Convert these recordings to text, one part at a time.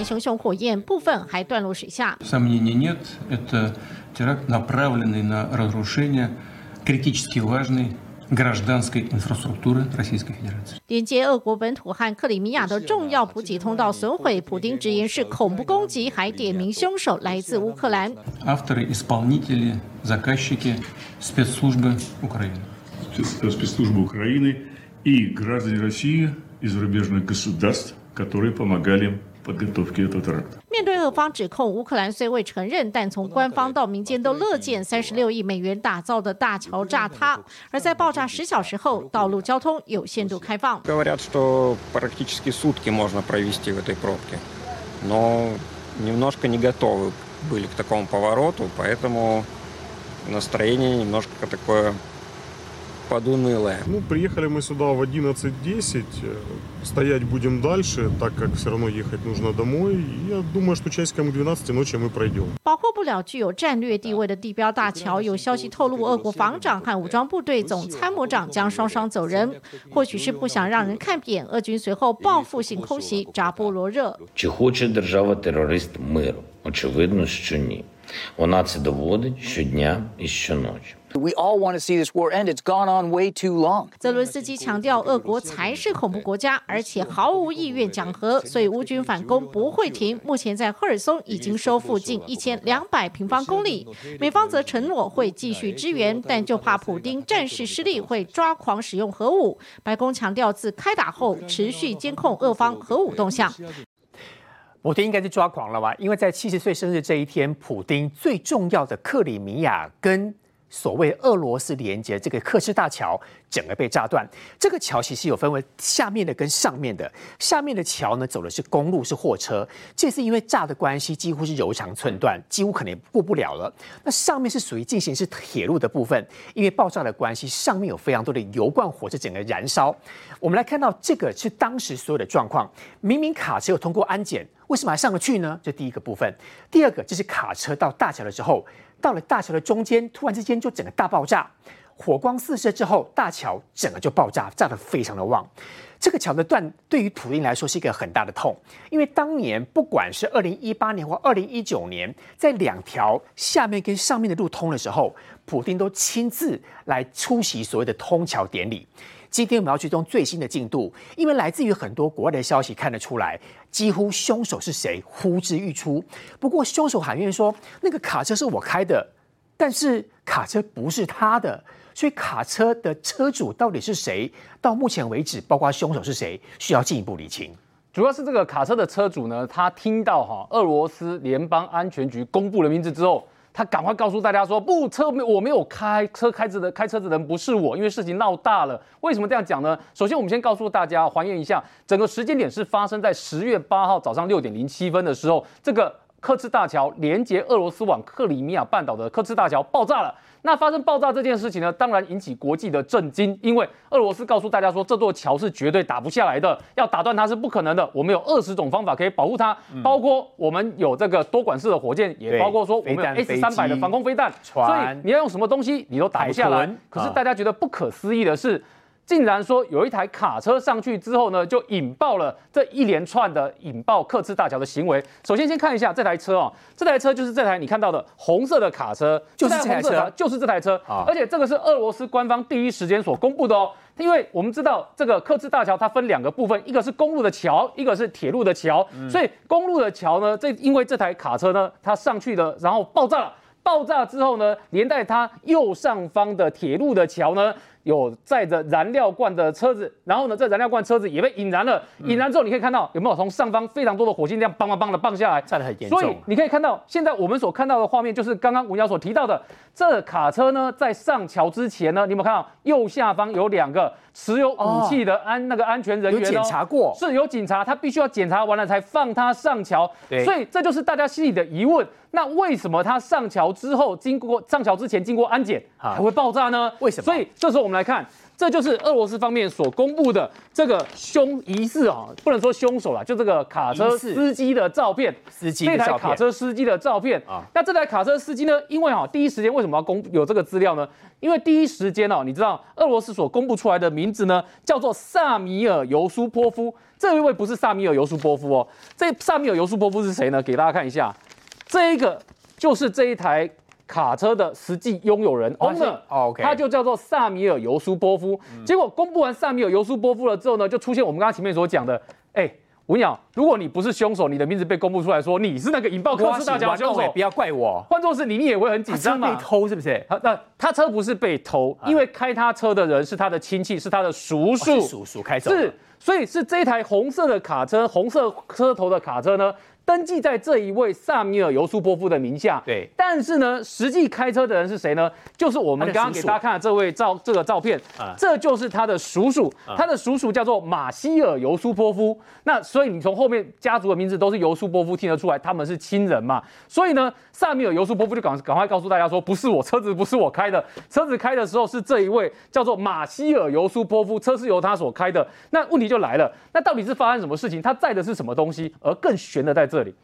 兰熊熊火焰，部分还断落水下。Сомнений нет, это теракт, направленный на разрушение критически важной гражданской инфраструктуры Российской Федерации. 连接俄国本土和克里米亚的重要补给通道损毁，普丁直言是恐怖攻击，还点名凶手来自乌克兰。 Авторы, исполнители, заказчики спецслужбы Украины. спецслужбы Украины и граждане России и зарубежных государств, которые помогали в подготовке этого теракта. 面对俄方指控，乌克兰虽未承认，但从官方到民间都乐见三十六亿美元打造的大桥炸塌。而在爆炸十小时后，道路交通有限度开放。 Говорят, что практически сутки можно провести в этой пробке. Но немножко не готовы были к такому повороту, поэтому настроение немножко такое подунылое. Ну, приехали мы сюда в 11.10. э, Стоять будем дальше, так как все равно ехать нужно домой. И я думаю, что часиком к 12 ночи мы пройдем. 保护不了具有战略地位的地标大桥，有消息透露，俄国防长和武装部队总参谋长将双双走人，或许是不想让人看扁。俄军随后报复性空袭扎波罗热。 Чи хоче держава-терорист миру? Очевидно, що ні. Вона це доводить щодня і щоночі. We all want to see this war end. It's gone on way too long. 泽伦斯基强调，俄国才是恐怖国家，而且毫无意愿讲和，所以乌军反攻不会停。目前在赫尔松已经收复近一千两百平方公里，美方则承诺会继续支援，但就怕普丁战事失利会抓狂使用核武。白宫强调，自开打后持续监控俄方核武动向。普丁应该是抓狂了吧？因为在七十岁生日这一天，普丁最重要的克里米亚跟所谓俄罗斯连接这个克什大桥整个被炸断。这个桥其实有分为下面的跟上面的，下面的桥呢走的是公路是货车，这次因为炸的关系几乎是柔肠寸断，几乎可能过不了了。那上面是属于进行是铁路的部分，因为爆炸的关系，上面有非常多的油罐火是整个燃烧。我们来看到这个是当时所有的状况，明明卡车有通过安检。为什么还上得去呢？这第一个部分。第二个就是卡车到大桥的时候，到了大桥的中间，突然之间就整个大爆炸，火光四射之后，大桥整个就爆炸，炸得非常的旺。这个桥的断对于普丁来说是一个很大的痛，因为当年不管是二零一八年或二零一九年，在两条下面跟上面的路通的时候，普丁都亲自来出席所谓的通桥典礼。今天我们要追踪最新的进度，因为来自于很多国外的消息看得出来，几乎凶手是谁呼之欲出。不过凶手喊冤说那个卡车是我开的，但是卡车不是他的，所以卡车的车主到底是谁？到目前为止，包括凶手是谁，需要进一步理清。主要是这个卡车的车主呢，他听到哈俄罗斯联邦安全局公布了名字之后。他赶快告诉大家说：“不，车没我没有开车，开着的开车子的人不是我，因为事情闹大了。为什么这样讲呢？首先，我们先告诉大家还原一下，整个时间点是发生在十月八号早上六点零七分的时候，这个科兹大桥连接俄罗斯往克里米亚半岛的科兹大桥爆炸了。那发生爆炸这件事情呢，当然引起国际的震惊，因为俄罗斯告诉大家说，这座桥是绝对打不下来的，要打断它是不可能的。我们有二十种方法可以保护它，包括我们有这个多管式的火箭，也包括说我们有 S 三百的防空飞弹，所以你要用什么东西，你都打不下来。可是大家觉得不可思议的是。竟然说有一台卡车上去之后呢，就引爆了这一连串的引爆克赤大桥的行为。首先先看一下这台车哦，这台车就是这台你看到的红色的卡车，就是这台车，就是这台车。而且这个是俄罗斯官方第一时间所公布的哦，因为我们知道这个克赤大桥它分两个部分，一个是公路的桥，一个是铁路的桥。所以公路的桥呢，这因为这台卡车呢，它上去的，然后爆炸了。爆炸之后呢，连带它右上方的铁路的桥呢。有载着燃料罐的车子，然后呢，这燃料罐车子也被引燃了。引燃之后，你可以看到有没有从上方非常多的火星这样梆梆梆的棒下来，炸得很严重。所以你可以看到，现在我们所看到的画面就是刚刚文瑶所提到的，这卡车呢在上桥之前呢，你有没有看到右下方有两个持有武器的安、哦、那个安全人员、哦、有检查过，是有警察，他必须要检查完了才放他上桥。所以这就是大家心里的疑问。那为什么他上桥之后，经过上桥之前经过安检还会爆炸呢？为什么？所以这时候我们来看。这就是俄罗斯方面所公布的这个凶疑似啊，不能说凶手啦，就这个卡车司机的照片，司机这台卡车司机的照片啊啊。那这台卡车司机呢，因为哈第一时间为什么要公有这个资料呢？因为第一时间哦，你知道俄罗斯所公布出来的名字呢，叫做萨米尔尤苏波夫。这一位不是萨米尔尤苏波夫哦，这萨米尔尤苏波夫是谁呢？给大家看一下，这一个就是这一台卡车的实际拥有人 owner，、他就叫做萨米尔尤苏波夫。结果公布完萨米尔尤苏波夫了之后呢，就出现我们刚刚前面所讲的，哎。我跟你讲，如果你不是凶手，你的名字被公布出来说你是那个引爆科斯大桥的凶手，不要怪我。换作是你，你也会很紧张嘛被。偷是不是？他那他车不是被偷，因为开他车的人是他的亲戚，是他的叔叔，叔叔开走是，所以是这一台红色的卡车，红色车头的卡车呢，登记在这一位萨米尔尤苏波夫的名下。对但是呢，实际开车的人是谁呢？就是我们刚刚给大家看的这位照这个照片啊，这就是他的叔叔，他的叔叔叫做马希尔尤苏波夫。那所以你从后面家族的名字都是尤苏波夫，听得出来他们是亲人嘛。所以呢，萨米尔尤苏波夫就赶赶快告诉大家说，不是我车子不是我开的，车子开的时候是这一位叫做马希尔尤苏波夫，车是由他所开的。那问题就来了，那到底是发生什么事情？他载的是什么东西？而更悬的在这里，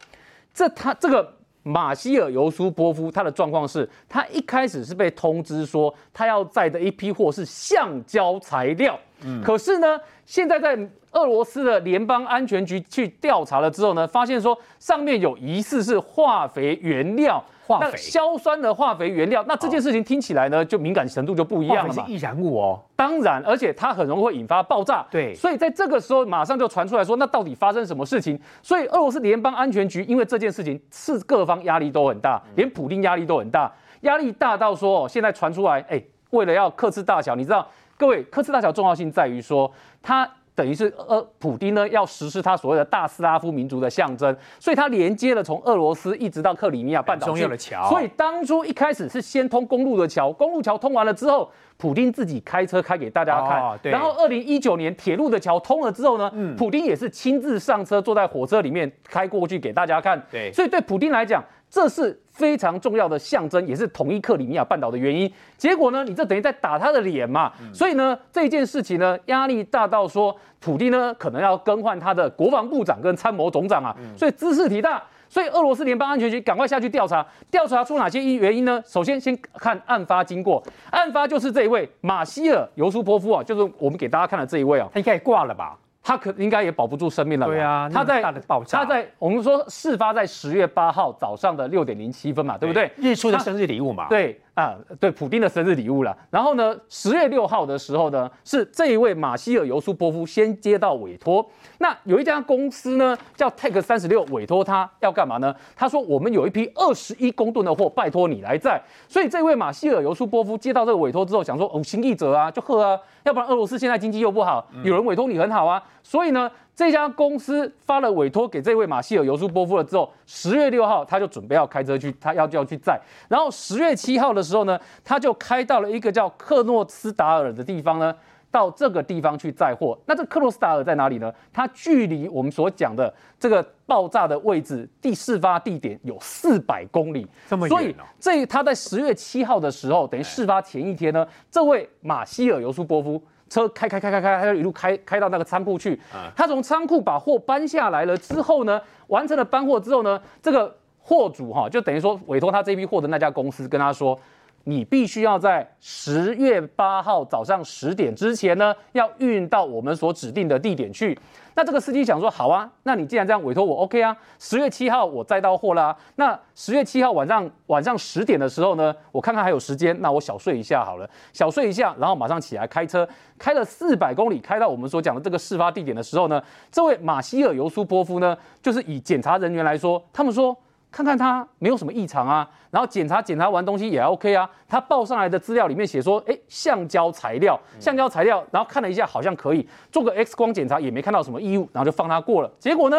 这他这个马希尔尤苏波夫他的状况是，他一开始是被通知说他要载的一批货是橡胶材料，可是呢，现在在俄罗斯的联邦安全局去调查了之后呢，发现说上面有疑似是化肥原料。化肥那硝酸的化肥原料，那这件事情听起来呢，就敏感程度就不一样了嘛。是易燃物哦。当然，而且它很容易会引发爆炸。对所以在这个时候马上就传出来说，那到底发生什么事情？所以俄罗斯联邦安全局因为这件事情是各方压力都很大，连普丁压力都很大，压力大到说哦，现在传出来，哎，为了要克制大小，你知道，各位科斯大桥重要性在于说它。等于是呃，普丁呢要实施他所谓的大斯拉夫民族的象征，所以它连接了从俄罗斯一直到克里米亚半岛重要的桥所以当初一开始是先通公路的桥，公路桥通完了之后，普丁自己开车开给大家看，哦对然后二零一九年铁路的桥通了之后呢，嗯普丁也是亲自上车，坐在火车里面开过去给大家看。对所以对普丁来讲，这是非常重要的象征，也是统一克里米亚半岛的原因。结果呢，你这等于在打他的脸嘛。嗯所以呢，这件事情呢，压力大到说，普丁呢可能要更换他的国防部长跟参谋总长啊，嗯所以姿势体大。所以俄罗斯联邦安全局赶快下去调查，调查出哪些因原因呢？首先先看案发经过，案发就是这一位马希尔尤苏波夫啊，就是我们给大家看的这一位啊，他应该也挂了吧？他可应该也保不住生命了吧。对啊他在他在我们说事发在十月八号早上的六点零七分嘛，对不对？日出的生日礼物嘛。对啊，对，普丁的生日礼物了。然后呢，十月六号的时候呢，是这一位马希尔尤苏波夫先接到委托。那有一家公司呢，叫 Tech 三十六，委托他要干嘛呢？他说我们有一批二十一公吨的货，拜托你来载。所以这位马希尔尤苏波夫接到这个委托之后，想说哦，心意者啊，就喝啊，要不然俄罗斯现在经济又不好，有人委托你很好啊。所以呢，这家公司发了委托给这位马希尔尤苏波夫了之后，十月六号他就准备要开车去，他要就要去载。然后十月七号的时候呢，他就开到了一个叫克诺斯达尔的地方呢。到这个地方去载货，那这克诺斯达尔在哪里呢？它距离我们所讲的这个爆炸的位置第事发地点有四百公里，这么远所以哦这他在十月七号的时候，等于事发前一天呢，这位马希尔尤苏波夫车开开开开开，他就一路开开到那个仓库去。他从仓库把货搬下来了之后呢，完成了搬货之后呢，这个货主哈就等于说委托他这批货的那家公司跟他说。你必须要在十月八号早上十点之前呢，要运到我们所指定的地点去。那这个司机想说，好啊，那你既然这样委托我，OK 啊。十月七号我再到货啦、那十月七号晚上晚上十点的时候呢，我看看还有时间，那我小睡一下好了，小睡一下，然后马上起来开车，开了四百公里，开到我们所讲的这个事发地点的时候呢，这位马希尔尤苏波夫呢，就是以检查人员来说，他们说。看看他没有什么异常啊，然后检查检查完东西也 OK 啊。他报上来的资料里面写说，哎，橡胶材料，橡胶材料，然后看了一下好像可以做个 X 光检查，也没看到什么异物，然后就放他过了。结果呢，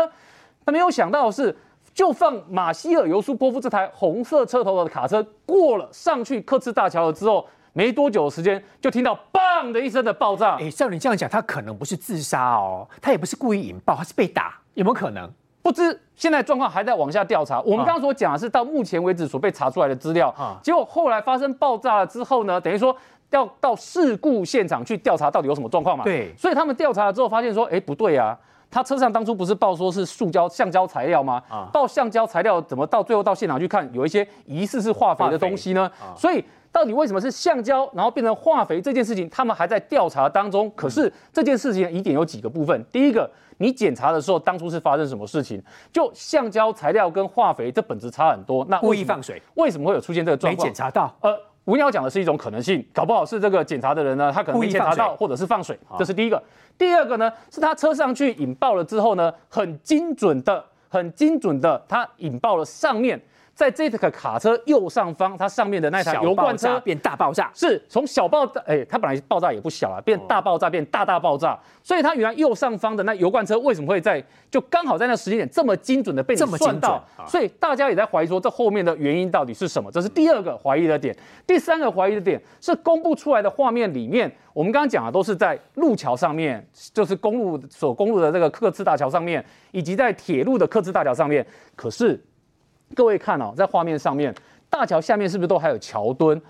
他没有想到的是，就放马希尔尤苏波夫这台红色车头的卡车过了上去克赤大桥了之后，没多久的时间就听到砰的一声的爆炸。哎，照你这样讲，他可能不是自杀哦，他也不是故意引爆，他是被打，有没有可能？不知现在状况还在往下调查。我们刚刚所讲的是到目前为止所被查出来的资料，啊结果后来发生爆炸了之后呢，等于说要到事故现场去调查到底有什么状况嘛？对所以他们调查了之后发现说，哎，不对啊。他车上当初不是报说是塑胶、橡胶材料吗？啊报橡胶材料怎么到最后到现场去看，有一些疑似是化肥的东西呢？所以到底为什么是橡胶，然后变成化肥这件事情，他们还在调查当中。可是这件事情的疑点有几个部分，第一个，你检查的时候当初是发生什么事情？就橡胶材料跟化肥这本质差很多，那故意放水，为什么会有出现这个状况没况？检查到，呃，吴鸟讲的是一种可能性，搞不好是这个检查的人呢，他可能没故意放水检查到，或者是放水，这是第一个。第二个呢，是他车上去引爆了之后呢，很精准的、很精准的，他引爆了上面，在这个卡车右上方，它上面的那台油罐车变大爆炸，是从小爆炸，哎、它本来爆炸也不小了，变大爆炸，变大大爆炸。所以它原来右上方的那油罐车为什么会在就刚好在那时间点这么精准的被算到所以大家也在怀疑说这后面的原因到底是什么？这是第二个怀疑的点。第三个怀疑的点是公布出来的画面里面，我们刚刚讲的都是在路桥上面，就是公路所公路的这个客次大桥上面，以及在铁路的客次大桥上面。可是各位看哦，在画面上面，大桥下面是不是都还有桥墩？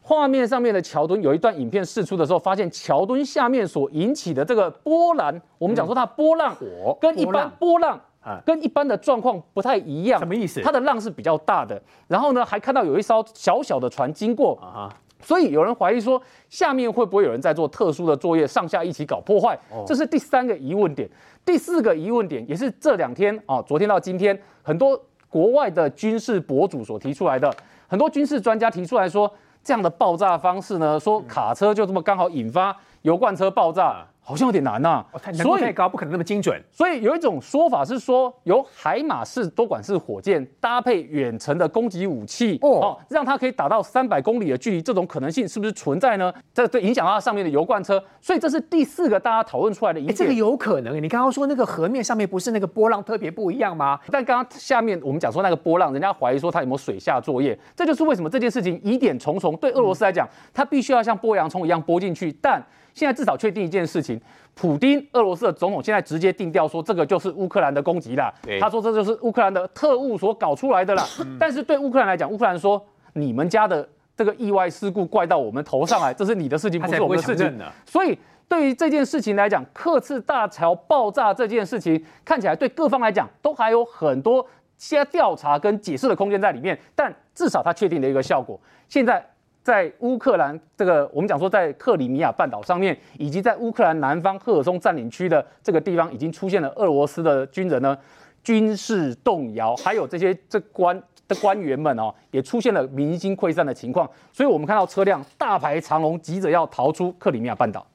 画面上面的桥墩有一段影片释出的时候，发现桥墩下面所引起的这个波澜，我们讲说它波浪火跟一般波浪啊跟一般的状况不太一样。什么意思它的浪是比较大的，然后呢，还看到有一艘小小的船经过啊所以有人怀疑说，下面会不会有人在做特殊的作业，上下一起搞破坏？这是第三个疑问点。第四个疑问点也是这两天啊，昨天到今天，很多国外的军事博主所提出来的，很多军事专家提出来说，这样的爆炸方式呢，说卡车就这么刚好引发油罐车爆炸，好像有点难呐、哦，太难度太高，不可能那么精准。所以有一种说法是说，由海马式多管式火箭搭配远程的攻击武器，哦哦，让它可以打到三百公里的距离，这种可能性是不是存在呢？这对影响到它上面的油罐车，所以这是第四个大家讨论出来的疑。这个有可能。你刚刚说那个河面上面不是那个波浪特别不一样吗？但刚刚下面我们讲说那个波浪，人家怀疑说它有没有水下作业，这就是为什么这件事情疑点重重。对俄罗斯来讲，它必须要像剥洋葱一样剥进去。但现在至少确定一件事情，普丁俄罗斯的总统现在直接定调说这个就是乌克兰的攻击啦。他说这就是乌克兰的特务所搞出来的啦。但是对乌克兰来讲，乌克兰说你们家的这个意外事故怪到我们头上来，这是你的事情，不是我们的事情。所以对于这件事情来讲，克次大桥爆炸这件事情，看起来对各方来讲都还有很多些调查跟解释的空间在里面。但至少它确定了一个效果，现在。在乌克兰这个，我们讲说在克里米亚半岛上面，以及在乌克兰南方赫尔松占领区的这个地方，已经出现了俄罗斯的军人呢军事动摇，还有这些这官的官员们哦，也出现了民心溃散的情况。所以我们看到车辆大排长龙，急着要逃出克里米亚半岛。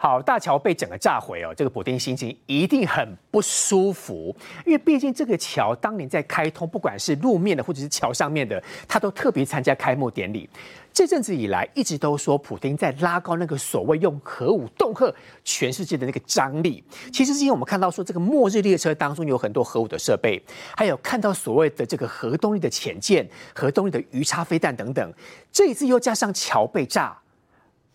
好，大桥被整个炸毁哦，这个普丁心情一定很不舒服，因为毕竟这个桥当年在开通，不管是路面的或者是桥上面的，他都特别参加开幕典礼。这阵子以来，一直都说普丁在拉高那个所谓用核武恫吓全世界的那个张力。其实之前我们看到说，这个末日列车当中有很多核武的设备，还有看到所谓的这个核动力的潜舰、核动力的鱼叉飞弹等等。这一次又加上桥被炸。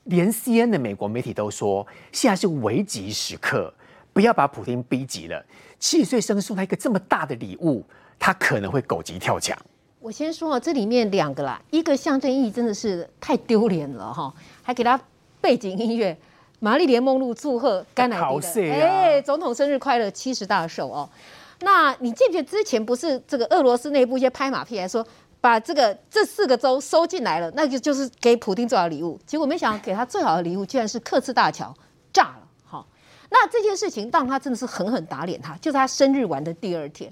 连 C N 的美国媒体都说，现在是危急时刻，不要把普京逼急了。七十岁生送他一个这么大的礼物，他可能会狗急跳墙。我先说啊，这里面两个啦，一个象征意义真的是太丢脸了哈，还给他背景音乐《玛丽莲梦露》祝贺甘乃好迪色的，啊哎，总统生日快乐，七十大寿哦。那你记不记得之前不是这个俄罗斯内部一些拍马屁来说，把这个这四个州收进来了，那就就是给普丁最好的礼物。结果没想到给他最好的礼物，居然是克次大桥炸了。好，那这件事情让他真的是狠狠打脸他，就是他生日玩的第二天。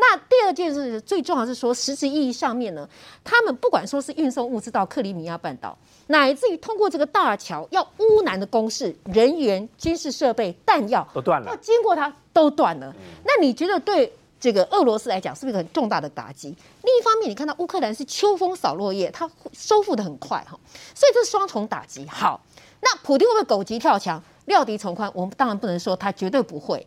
那第二件事最重要是说，实质意义上面呢，他们不管说是运送物资到克里米亚半岛，乃至于通过这个大桥要乌南的攻势，人员、军事设备、弹药都断了要经过它都断了。那你觉得对这个俄罗斯来讲是不是一个很重大的打击？另一方面，你看到乌克兰是秋风扫落叶，它收复的很快哈，所以这是双重打击。好，那普丁会不会狗急跳墙、料敌从宽？我们当然不能说他绝对不会，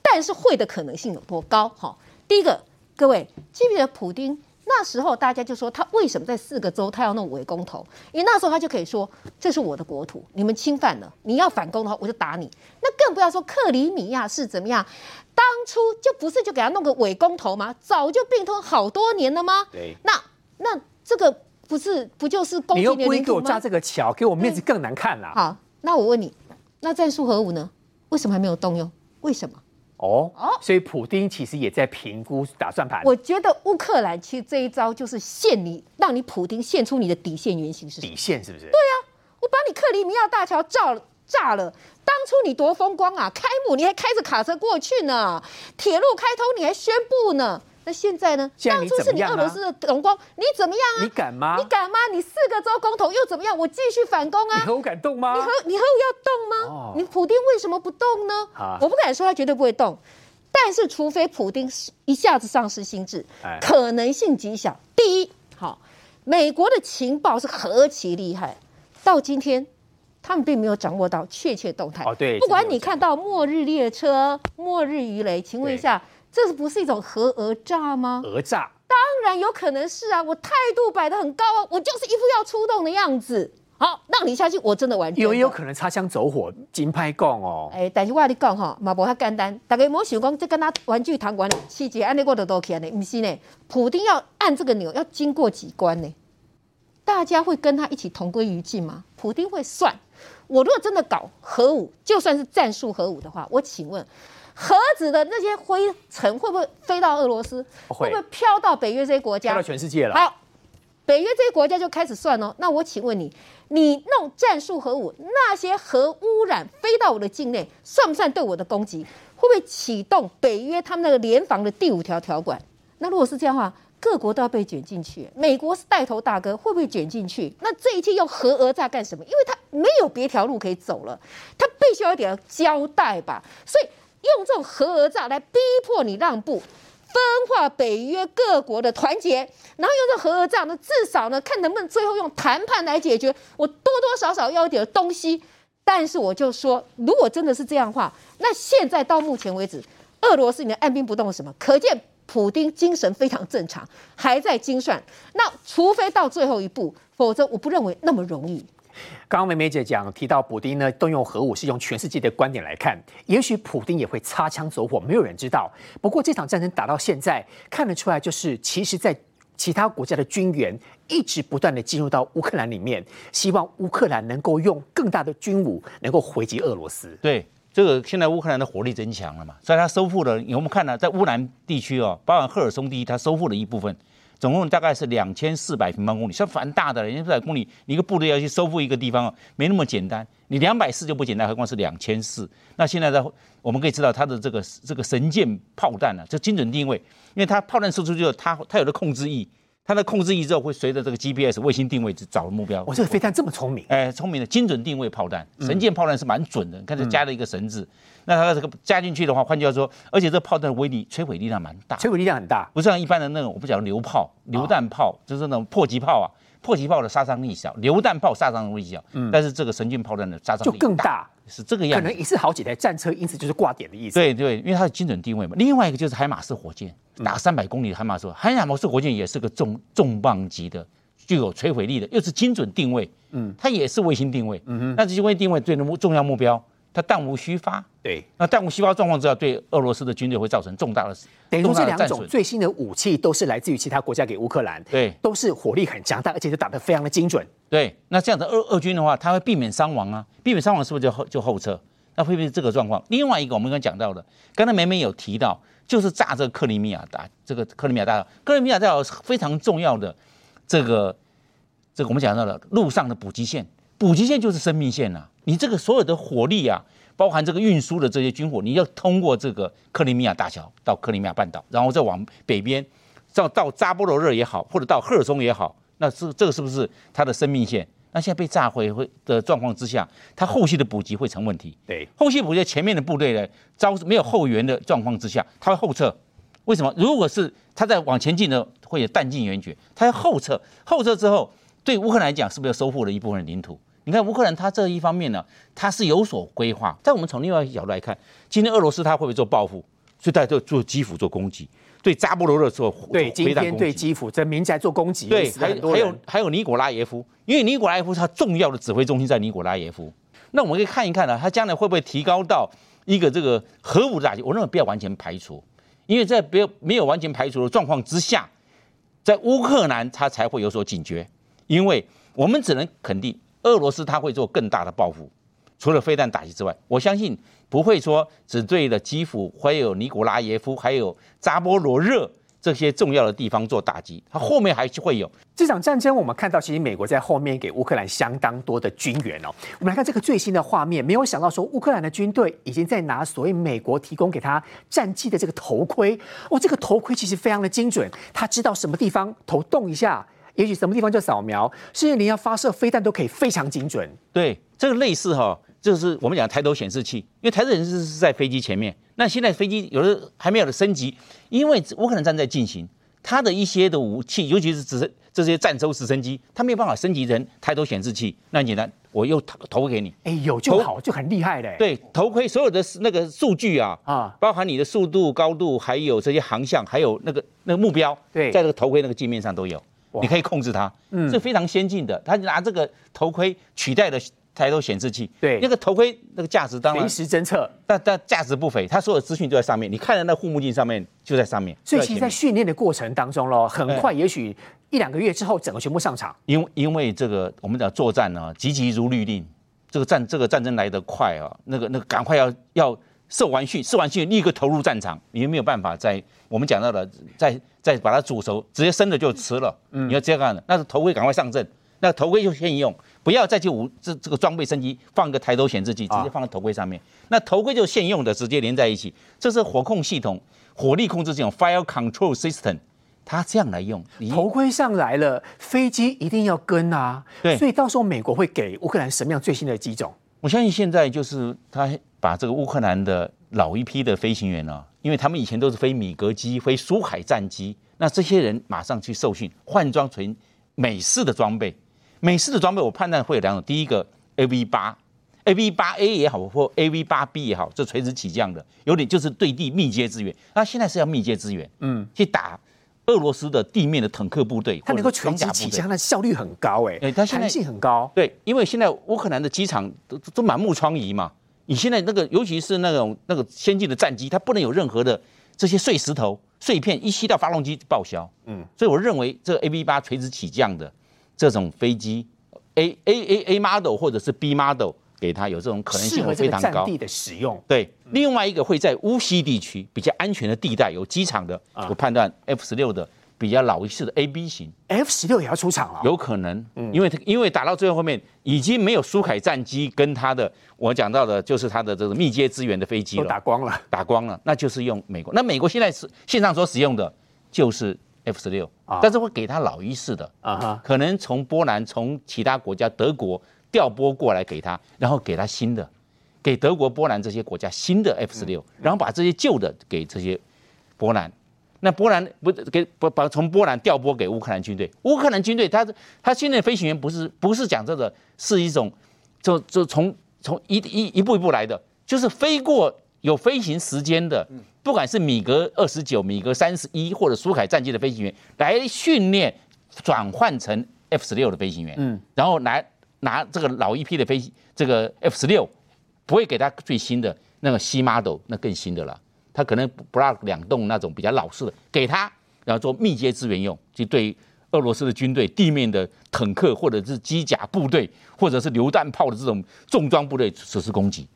但是会的可能性有多高？哈，第一个，各位记不记得普丁那时候大家就说他为什么在四个州他要弄伪公投？因为那时候他就可以说这是我的国土，你们侵犯了，你要反攻的话我就打你。那更不要说克里米亚是怎么样，当初就不是就给他弄个伪公投吗？早就并吞好多年了吗？对那那这个不是不就是攻击你又你的领土吗故意给我炸？这个桥，给我面子更难看啦。好，那我问你，那战术核武呢？为什么还没有动用？为什么？哦哦，所以普丁其实也在评估打算盘。我觉得乌克兰其实这一招就是限你，让你普丁现出你的底线原型是？底线是不是？对啊，我把你克里米亚大桥炸了。炸了！当初你多风光啊！开幕你还开着卡车过去呢，铁路开通你还宣布呢。那现在呢？现在当初是你俄罗斯的荣光，你怎么样啊？你敢吗？你敢吗？你四个州公投又怎么样？我继续反攻啊！你核武敢动吗？你核你核武要动吗？哦、你普丁为什么不动呢？我不敢说他绝对不会动，但是除非普丁一下子丧失心智，哎、可能性极小。第一，好，美国的情报是何其厉害，到今天。他们并没有掌握到确切动态。哦，对。不管你看到末日列车、末日鱼雷，请问一下，这是不是一种核讹诈吗？讹诈，当然有可能是啊！我态度摆得很高啊，我就是一副要出动的样子。好，让你下去，我真的完全。有有可能擦枪走火，金牌讲哦。哎，但是我跟你讲哈，嘛无遐简单。大家莫想讲，这跟他玩具糖玩细节，安尼过得都起来呢？不是呢，普丁要按这个钮，要经过几关呢？大家会跟他一起同归于尽吗？普丁会算。我如果真的搞核武，就算是战术核武的话，我请问，核子的那些灰尘会不会飞到俄罗斯？会不会飘到北约这些国家？飘到全世界了。好，北约这些国家就开始算哦。那我请问你，你弄战术核武，那些核污染飞到我的境内，算不算对我的攻击？会不会启动北约他们那个联防的第五条条款？那如果是这样的话，各国都要被卷进去，美国是带头大哥，会不会卷进去？那这一切用核讹诈干什么？因为他没有别条路可以走了，他必须要有点交代吧。所以用这种核讹诈来逼迫你让步，分化北约各国的团结，然后用这核讹诈呢，至少呢看能不能最后用谈判来解决。我多多少少要一点东西，但是我就说，如果真的是这样的话，那现在到目前为止，俄罗斯你的按兵不动什么？可见。普丁精神非常正常，还在精算。那除非到最后一步，否则我不认为那么容易。刚刚梅梅姐讲提到普丁呢，动用核武是用全世界的观点来看，也许普丁也会擦枪走火，没有人知道。不过这场战争打到现在，看得出来就是其实在其他国家的军援一直不断的进入到乌克兰里面，希望乌克兰能够用更大的军武能够回击俄罗斯。对。这个现在乌克兰的火力增强了嘛，所以他收复了。我们看了，在乌南地区哦，包含赫尔松地区，他收复了一部分，总共大概是两千四百平方公里，算蛮大的了。两千四百公里，你一个部队要去收复一个地方哦，没那么简单。你两百四就不简单，何况是两千四。那现在在我们可以知道，它的这个这个神箭炮弹呢，这精准定位，因为它炮弹射出去后，它它有了控制翼。它的控制翼之后会随着这个 GPS 卫星定位找目标。我这个飞弹这么聪明，哎，聪明的精准定位炮弹，神箭炮弹是蛮准的。你看这加了一个绳子，那它这个加进去的话，换句话说，而且这炮弹的威力摧毁力量蛮大，摧毁力量很大，不像一般的那种我不讲榴炮、榴弹炮，就是那种迫击炮啊，迫击炮的杀伤力小，榴弹炮杀伤力小，嗯，但是这个神箭炮弹的杀伤力就更大，是这个样子，可能一次好几台战车，因此就是挂点的意思。对对，因为它是精准定位嘛。另外一个就是海马式火箭。打三百公里的海马斯，海马斯火箭也是个重重磅级的，具有摧毁力的，又是精准定位，嗯，它也是卫星定位，嗯哼，那这些卫星定位最重重要目标，它弹无虚发，对，那弹无虚发状况之下，对俄罗斯的军队会造成重大的，等于说这两种最新的武器都是来自于其他国家给乌克兰，对，都是火力很强大，而且是打得非常的精准，对，那这样的俄俄军的话，他会避免伤亡啊，避免伤亡是不是就后就后撤？那会不会这个状况？另外一个我们刚刚讲到的，刚才梅梅有提到。就是炸这个克里米亚大这个克里米亚大桥，克里米亚大桥是非常重要的这个这个我们讲到了路上的补给线，补给线就是生命线呐。你这个所有的火力啊，包含这个运输的这些军火，你要通过这个克里米亚大桥到克里米亚半岛，然后再往北边，到到扎波罗热也好，或者到赫尔松也好，那是这个是不是它的生命线？那现在被炸毁会的状况之下，它后续的补给会成问题。对，后续补给前面的部队呢，遭没有后援的状况之下，它会后撤。为什么？如果是它在往前进的，会有弹尽援绝，它要后撤。后撤之后，对乌克兰来讲，是不是又收复了一部分领土？你看乌克兰，它这一方面呢，它是有所规划。但我们从另外一个角度来看，今天俄罗斯它会不会做报复？所以大家就做基辅做攻击。对扎波罗热做对今天对基辅这民宅做攻击，对还还有还有尼古拉耶夫，因为尼古拉耶夫他重要的指挥中心在尼古拉耶夫，那我们可以看一看呢，他将来会不会提高到一个这个核武的打击？我认为不要完全排除，因为在没有没有完全排除的状况之下，在乌克兰他才会有所警觉，因为我们只能肯定俄罗斯他会做更大的报复，除了飞弹打击之外，我相信不会说只对了基辅、还有尼古拉耶夫、还有扎波罗热这些重要的地方做打击，它后面还是会有。这场战争，我们看到其实美国在后面给乌克兰相当多的军援哦。我们来看这个最新的画面，没有想到说乌克兰的军队已经在拿所谓美国提供给他战机的这个头盔。哦，这个头盔其实非常的精准，他知道什么地方头动一下，也许什么地方就扫描，甚至连要发射飞弹都可以非常精准。对，这个类似哈，就是我们讲抬头显示器，因为抬头显示器是在飞机前面，那现在飞机有的还没有的升级，因为乌克兰战在进行，它的一些的武器，尤其是直升这些战舟直升机，它没有办法升级成抬头显示器，那很简单，我又投投给你，哎，有就好，就很厉害嘞。对，头盔所有的那个数据啊，啊，包含你的速度、高度，还有这些航向，还有那个那个目标，对，在这个头盔那个界面上都有，你可以控制它，嗯，是非常先进的。他拿这个头盔取代了抬头显示器，对，那个头盔那个价值当然临时侦测，但但价值不菲，它所有资讯都在上面，你看的那护目镜上面就在上面。所以其实，在训练的过程当中咯，很快，也许一两个月之后，整个全部上场。因因为这个我们讲作战呢，急急如律令，这个战这个战争来得快啊，那个那个赶快要要受完训，受完训立刻投入战场，你没有办法在我们讲到的再再把它煮熟，直接生的就吃了。嗯，你要这样的，那是头盔赶快上阵，那头盔就先用。不要再去武这这个装备升级，放个抬头显示器，直接放在头盔上面。那头盔就现用的，直接连在一起。这是火控系统、火力控制系统 （Fire Control System），它这样来用。头盔上来了，飞机一定要跟啊。对，所以到时候美国会给乌克兰什么样最新的机种？我相信现在就是他把这个乌克兰的老一批的飞行员呢，因为他们以前都是飞米格机、飞苏海战机，那这些人马上去受训，换装成美式的装备。美式的装备，我判断会有两种。第一个，A V 八，A V 八 A 也好，或 A V 八 B 也好，这垂直起降的，有点就是对地密接支援。那现在是要密接支援，嗯，去打俄罗斯的地面的坦克部队，它能够垂直起降，那效率很高，哎，它弹性很高。对，因为现在乌克兰的机场都都满目疮痍嘛，你现在那个尤其是那种那个先进的战机，它不能有任何的这些碎石头碎片，一吸到发动机报销。嗯，所以我认为这 A B 八垂直起降的。这种飞机，A A A A model 或者是 B model，给它有这种可能性会非常高。地的使用，对。另外一个会在乌西地区比较安全的地带有机场的，我判断 F 十六的比较老一式的 A B 型，F 十六也要出场了。有可能，因为因为打到最后后面已经没有苏凯战机跟它的，我讲到的就是它的这个密接支援的飞机了，打光了，打光了，那就是用美国。那美国现在是线上所使用的就是。F 十六，但是会给他老一式的啊哈，可能从波兰、从其他国家、德国调拨过来给他，然后给他新的，给德国、波兰这些国家新的 F 十六，然后把这些旧的给这些波兰。那波兰不给不把从波兰调拨给乌克兰军队，乌克兰军队他他训练飞行员不是不是讲这个是一种就就从从一一一步一步来的，就是飞过有飞行时间的。不管是米格二十九、米格三十一或者苏凯战机的飞行员来训练，转换成 F 十六的飞行员，嗯，然后来拿这个老一批的飞这个 F 十六，不会给他最新的那个 C model，那更新的了，他可能不让两栋那种比较老式的给他，然后做密接资源用，就对俄罗斯的军队地面的坦克或者是机甲部队或者是榴弹炮的这种重装部队实施攻击。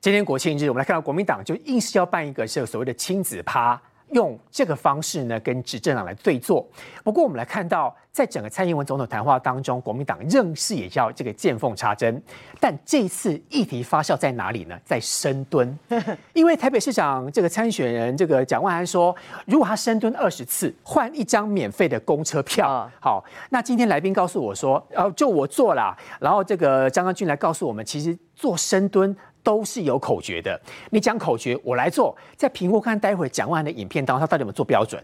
今天国庆日，我们来看到国民党就硬是要办一个是所谓的亲子趴，用这个方式呢跟执政党来对坐。不过我们来看到，在整个蔡英文总统谈话当中，国民党仍是也叫这个见缝插针。但这次议题发酵在哪里呢？在深蹲。因为台北市长这个参选人这个蒋万安说，如果他深蹲二十次，换一张免费的公车票。好，那今天来宾告诉我说，呃，就我做了。然后这个张刚俊来告诉我们，其实做深蹲。都是有口诀的，你讲口诀，我来做。在评估看待会讲完的影片当中，他到底有没有做标准？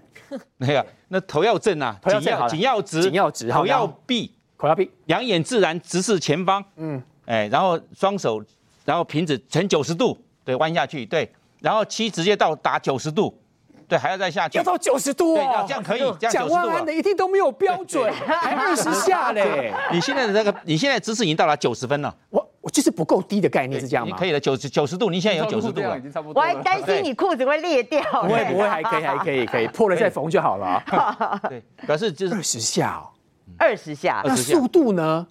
那个，那头要正啊，头要正，颈要直，颈要直，口要闭，口要闭，两眼自然直视前方。嗯，哎，然后双手，然后瓶子呈九十度，对，弯下去，对，然后七直接到达九十度，对，还要再下去，要到九十度哦，这样可以，这样讲完的一定都没有标准，还二十下嘞。你现在的那个，你现在姿势已经到达九十分了，我。我就是不够低的概念是这样吗？可以的，九十九十度，你现在有九十度了，已经差不多我还担心你裤子会裂掉。不会不会，还可以还可以可以，破了再缝就好了。对，表示就是二十下哦。二十下。那速度呢？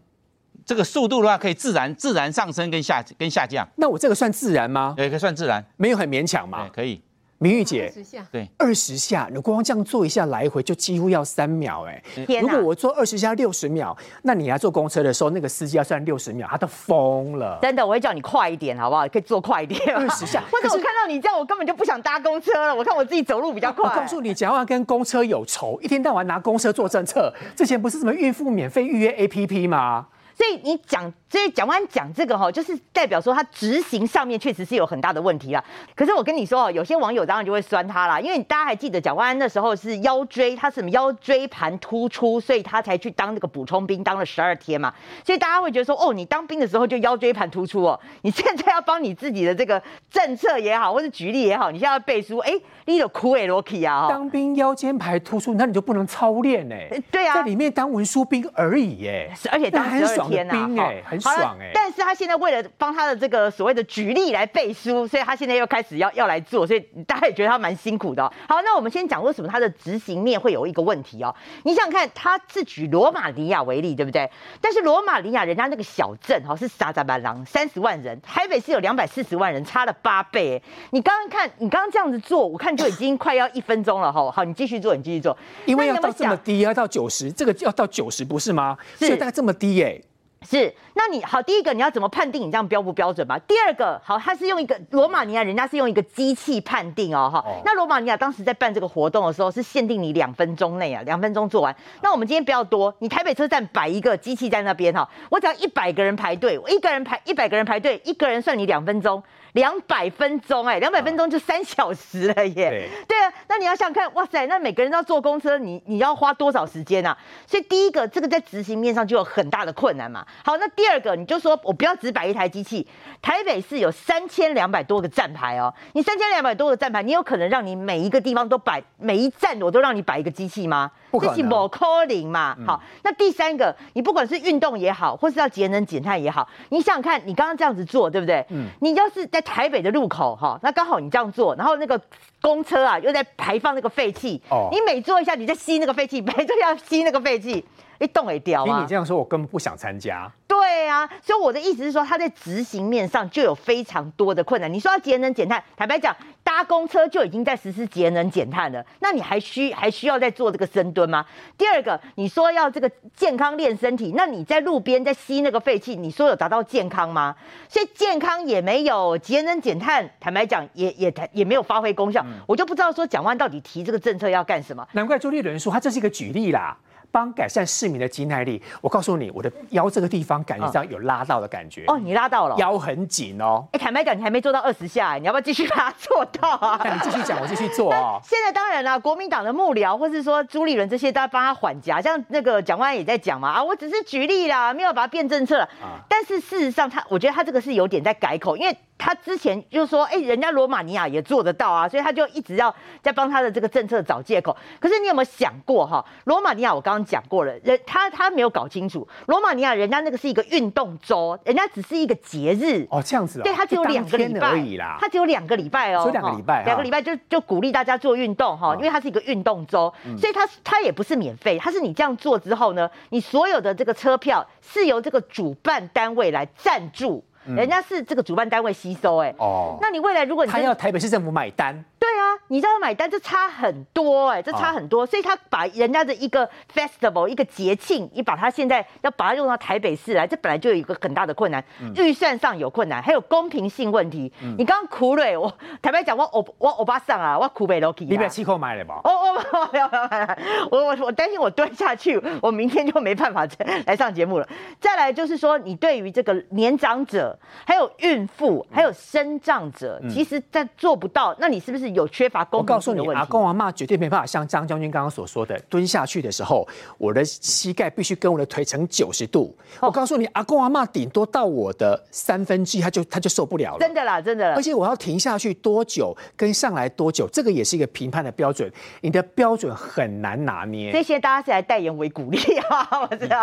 这个速度的话，可以自然自然上升跟下跟下降。那我这个算自然吗？对，可以算自然，没有很勉强嘛。可以。明玉姐，十下，对，二十下，你光这样做一下来回就几乎要三秒哎。天如果我做二十下六十秒，那你来坐公车的时候，那个司机要算六十秒，他都疯了。真的，我会叫你快一点，好不好？可以做快一点。二十下，或者我看到你这样，我根本就不想搭公车了。我看我自己走路比较快。我告诉你，讲话跟公车有仇，一天到晚拿公车做政策。之前不是什么孕妇免费预约 APP 吗？所以你讲，所以蒋万讲这个哈，就是代表说他执行上面确实是有很大的问题啦。可是我跟你说哦，有些网友当然就会酸他啦，因为大家还记得蒋万安那时候是腰椎，他什么腰椎盘突出，所以他才去当那个补充兵，当了十二天嘛。所以大家会觉得说，哦，你当兵的时候就腰椎盘突出哦，你现在要帮你自己的这个政策也好，或者举例也好，你现在要背书，哎，你有哭诶，罗 k 啊，当兵腰间盘突出，那你就不能操练哎。对啊，在里面当文书兵而已哎，而且当很爽。天呐，哎，很爽哎！但是他现在为了帮他的这个所谓的举例来背书，所以他现在又开始要要来做，所以大家也觉得他蛮辛苦的。好，那我们先讲为什么他的执行面会有一个问题哦？你想想看，他是举罗马尼亚为例，对不对？但是罗马尼亚人家那个小镇哈是沙扎巴郎三十万人，台北是有两百四十万人，差了八倍。你刚刚看，你刚刚这样子做，我看就已经快要一分钟了哈。好，你继续做，你继续做，因为要到这么低，要到九十，这个要到九十不是吗？所以大概这么低耶。是，那你好，第一个你要怎么判定你这样标不标准吧？第二个好，他是用一个罗马尼亚，人家是用一个机器判定哦，哈。那罗马尼亚当时在办这个活动的时候，是限定你两分钟内啊，两分钟做完。那我们今天不要多，你台北车站摆一个机器在那边哈，我只要一百个人排队，我一个人排一百个人排队，一个人算你两分钟。两百分钟，哎，两百分钟就三小时了耶。对啊，那你要想看，哇塞，那每个人要坐公车，你你要花多少时间啊？所以第一个，这个在执行面上就有很大的困难嘛。好，那第二个，你就说我不要只摆一台机器，台北市有三千两百多个站牌哦，你三千两百多个站牌，你有可能让你每一个地方都摆，每一站我都让你摆一个机器吗？这是某 calling 嘛？好，那第三个，你不管是运动也好，或是要节能减碳也好，你想想看，你刚刚这样子做，对不对？嗯，你要是在台北的路口哈，那刚好你这样做，然后那个公车啊又在排放那个废气，哦，你每做一下你在吸那个废气，每做要吸那个废气。一动也掉啊！听你这样说，我根本不想参加。对啊，所以我的意思是说，他在执行面上就有非常多的困难。你说要节能减碳，坦白讲，搭公车就已经在实施节能减碳了，那你还需还需要再做这个深蹲吗？第二个，你说要这个健康练身体，那你在路边在吸那个废气，你说有达到健康吗？所以健康也没有，节能减碳，坦白讲也也也没有发挥功效。我就不知道说蒋万到底提这个政策要干什么？难怪朱立伦说他这是一个举例啦。帮改善市民的肌耐力，我告诉你，我的腰这个地方感觉上有拉到的感觉。哦，你拉到了，腰很紧哦。哎，坦白讲，你还没做到二十下，你要不要继续把它做到啊？那你继续讲，我继续做啊。现在当然了，国民党的幕僚或是说朱立伦这些，都要帮他缓夹。像那个蒋万安也在讲嘛，啊，我只是举例啦，没有把它变政策了。但是事实上，他我觉得他这个是有点在改口，因为。他之前就说，哎，人家罗马尼亚也做得到啊，所以他就一直要在帮他的这个政策找借口。可是你有没有想过哈，罗马尼亚我刚刚讲过了，人他他没有搞清楚，罗马尼亚人家那个是一个运动周，人家只是一个节日哦，这样子，对他只有两个礼拜而已啦，他只有两个礼拜哦，两个礼拜，两个礼拜就就鼓励大家做运动哈，因为它是一个运动周，所以他他也不是免费，他是你这样做之后呢，你所有的这个车票是由这个主办单位来赞助。人家是这个主办单位吸收，哎，哦，那你未来如果你他要台北市政府买单，对啊，你知道买单这差很多，哎，这差很多，所以他把人家的一个 festival 一个节庆，你把它现在要把它用到台北市来，这本来就有一个很大的困难，预算上有困难，还有公平性问题。你刚刚苦累，我坦白讲我我我欧巴桑啊，我苦北楼梯，你把气口买了吧？哦哦，我我我担心我蹲下去，我明天就没办法来上节目了。再来就是说，你对于这个年长者。还有孕妇，还有生障者，其实在做不到。那你是不是有缺乏公平的问题？阿公阿妈绝对没办法像张将军刚刚所说的，蹲下去的时候，我的膝盖必须跟我的腿成九十度。我告诉你，阿公阿妈顶多到我的三分之一，他就他就受不了了。真的啦，真的。而且我要停下去多久，跟上来多久，这个也是一个评判的标准。你的标准很难拿捏。这些大家是来代言为鼓励啊，我知道。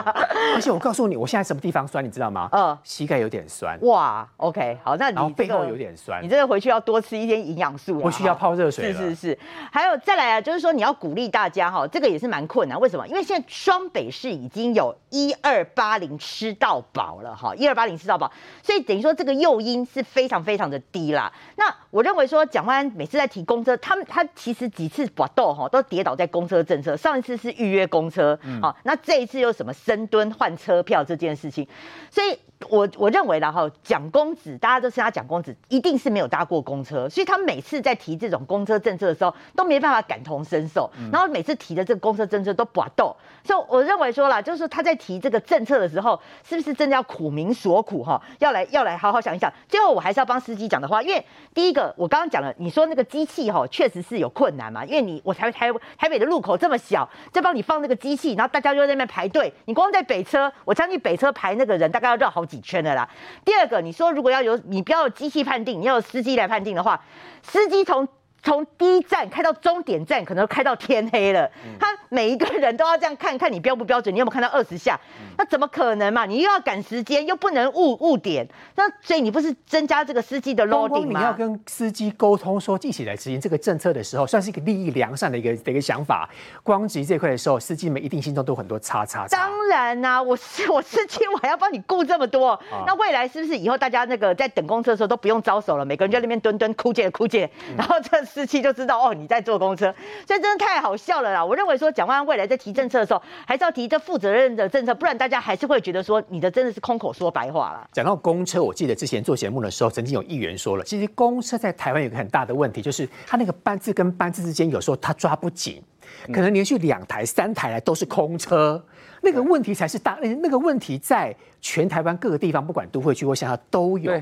而且我告诉你，我现在什么地方酸，你知道吗？嗯，膝盖有点酸。哇。OK，好，那你背后有点酸，你这个回去要多吃一些营养素，回去要泡热水。是是是，还有再来啊，就是说你要鼓励大家哈，这个也是蛮困难。为什么？因为现在双北市已经有一二八零吃到饱了哈，一二八零吃到饱，所以等于说这个诱因是非常非常的低啦。那我认为说蒋万安每次在提公车，他们他其实几次搏斗哈都跌倒在公车政策。上一次是预约公车，好，那这一次又什么深蹲换车票这件事情，所以。我我认为啦哈，蒋公子大家都是他蒋公子，一定是没有搭过公车，所以他每次在提这种公车政策的时候，都没办法感同身受，然后每次提的这个公车政策都不斗，所以我认为说啦，就是他在提这个政策的时候，是不是真的要苦民所苦哈？要来要来好好想一想。最后我还是要帮司机讲的话，因为第一个我刚刚讲了，你说那个机器哈，确实是有困难嘛，因为你我台台台北的路口这么小，再帮你放那个机器，然后大家就在那边排队，你光在北车，我相信北车排那个人大概要绕好。几圈的啦。第二个，你说如果要有你不要有机器判定，你要有司机来判定的话，司机从。从第一站开到终点站，可能开到天黑了。他每一个人都要这样看看你标不标准，你有没有看到二十下？那怎么可能嘛？你又要赶时间，又不能误误点，那所以你不是增加这个司机的 loading 吗？你要跟司机沟通，说一起来执行这个政策的时候，算是一个利益良善的一个的一个想法。光执这块的时候，司机们一定心中都很多叉叉。当然啦，我是我司机，我还要帮你顾这么多。那未来是不是以后大家那个在等公车的时候都不用招手了？每个人在那边蹲蹲哭借哭借，然后这。司机就知道哦，你在坐公车，所以真的太好笑了啦！我认为说，蒋万安未来在提政策的时候，还是要提这负责任的政策，不然大家还是会觉得说，你的真的是空口说白话啦。讲到公车，我记得之前做节目的时候，曾经有议员说了，其实公车在台湾有个很大的问题，就是它那个班次跟班次之间有时候它抓不紧，可能连续两台、三台来都是空车，那个问题才是大，那个问题在全台湾各个地方，不管都会区或乡下都有。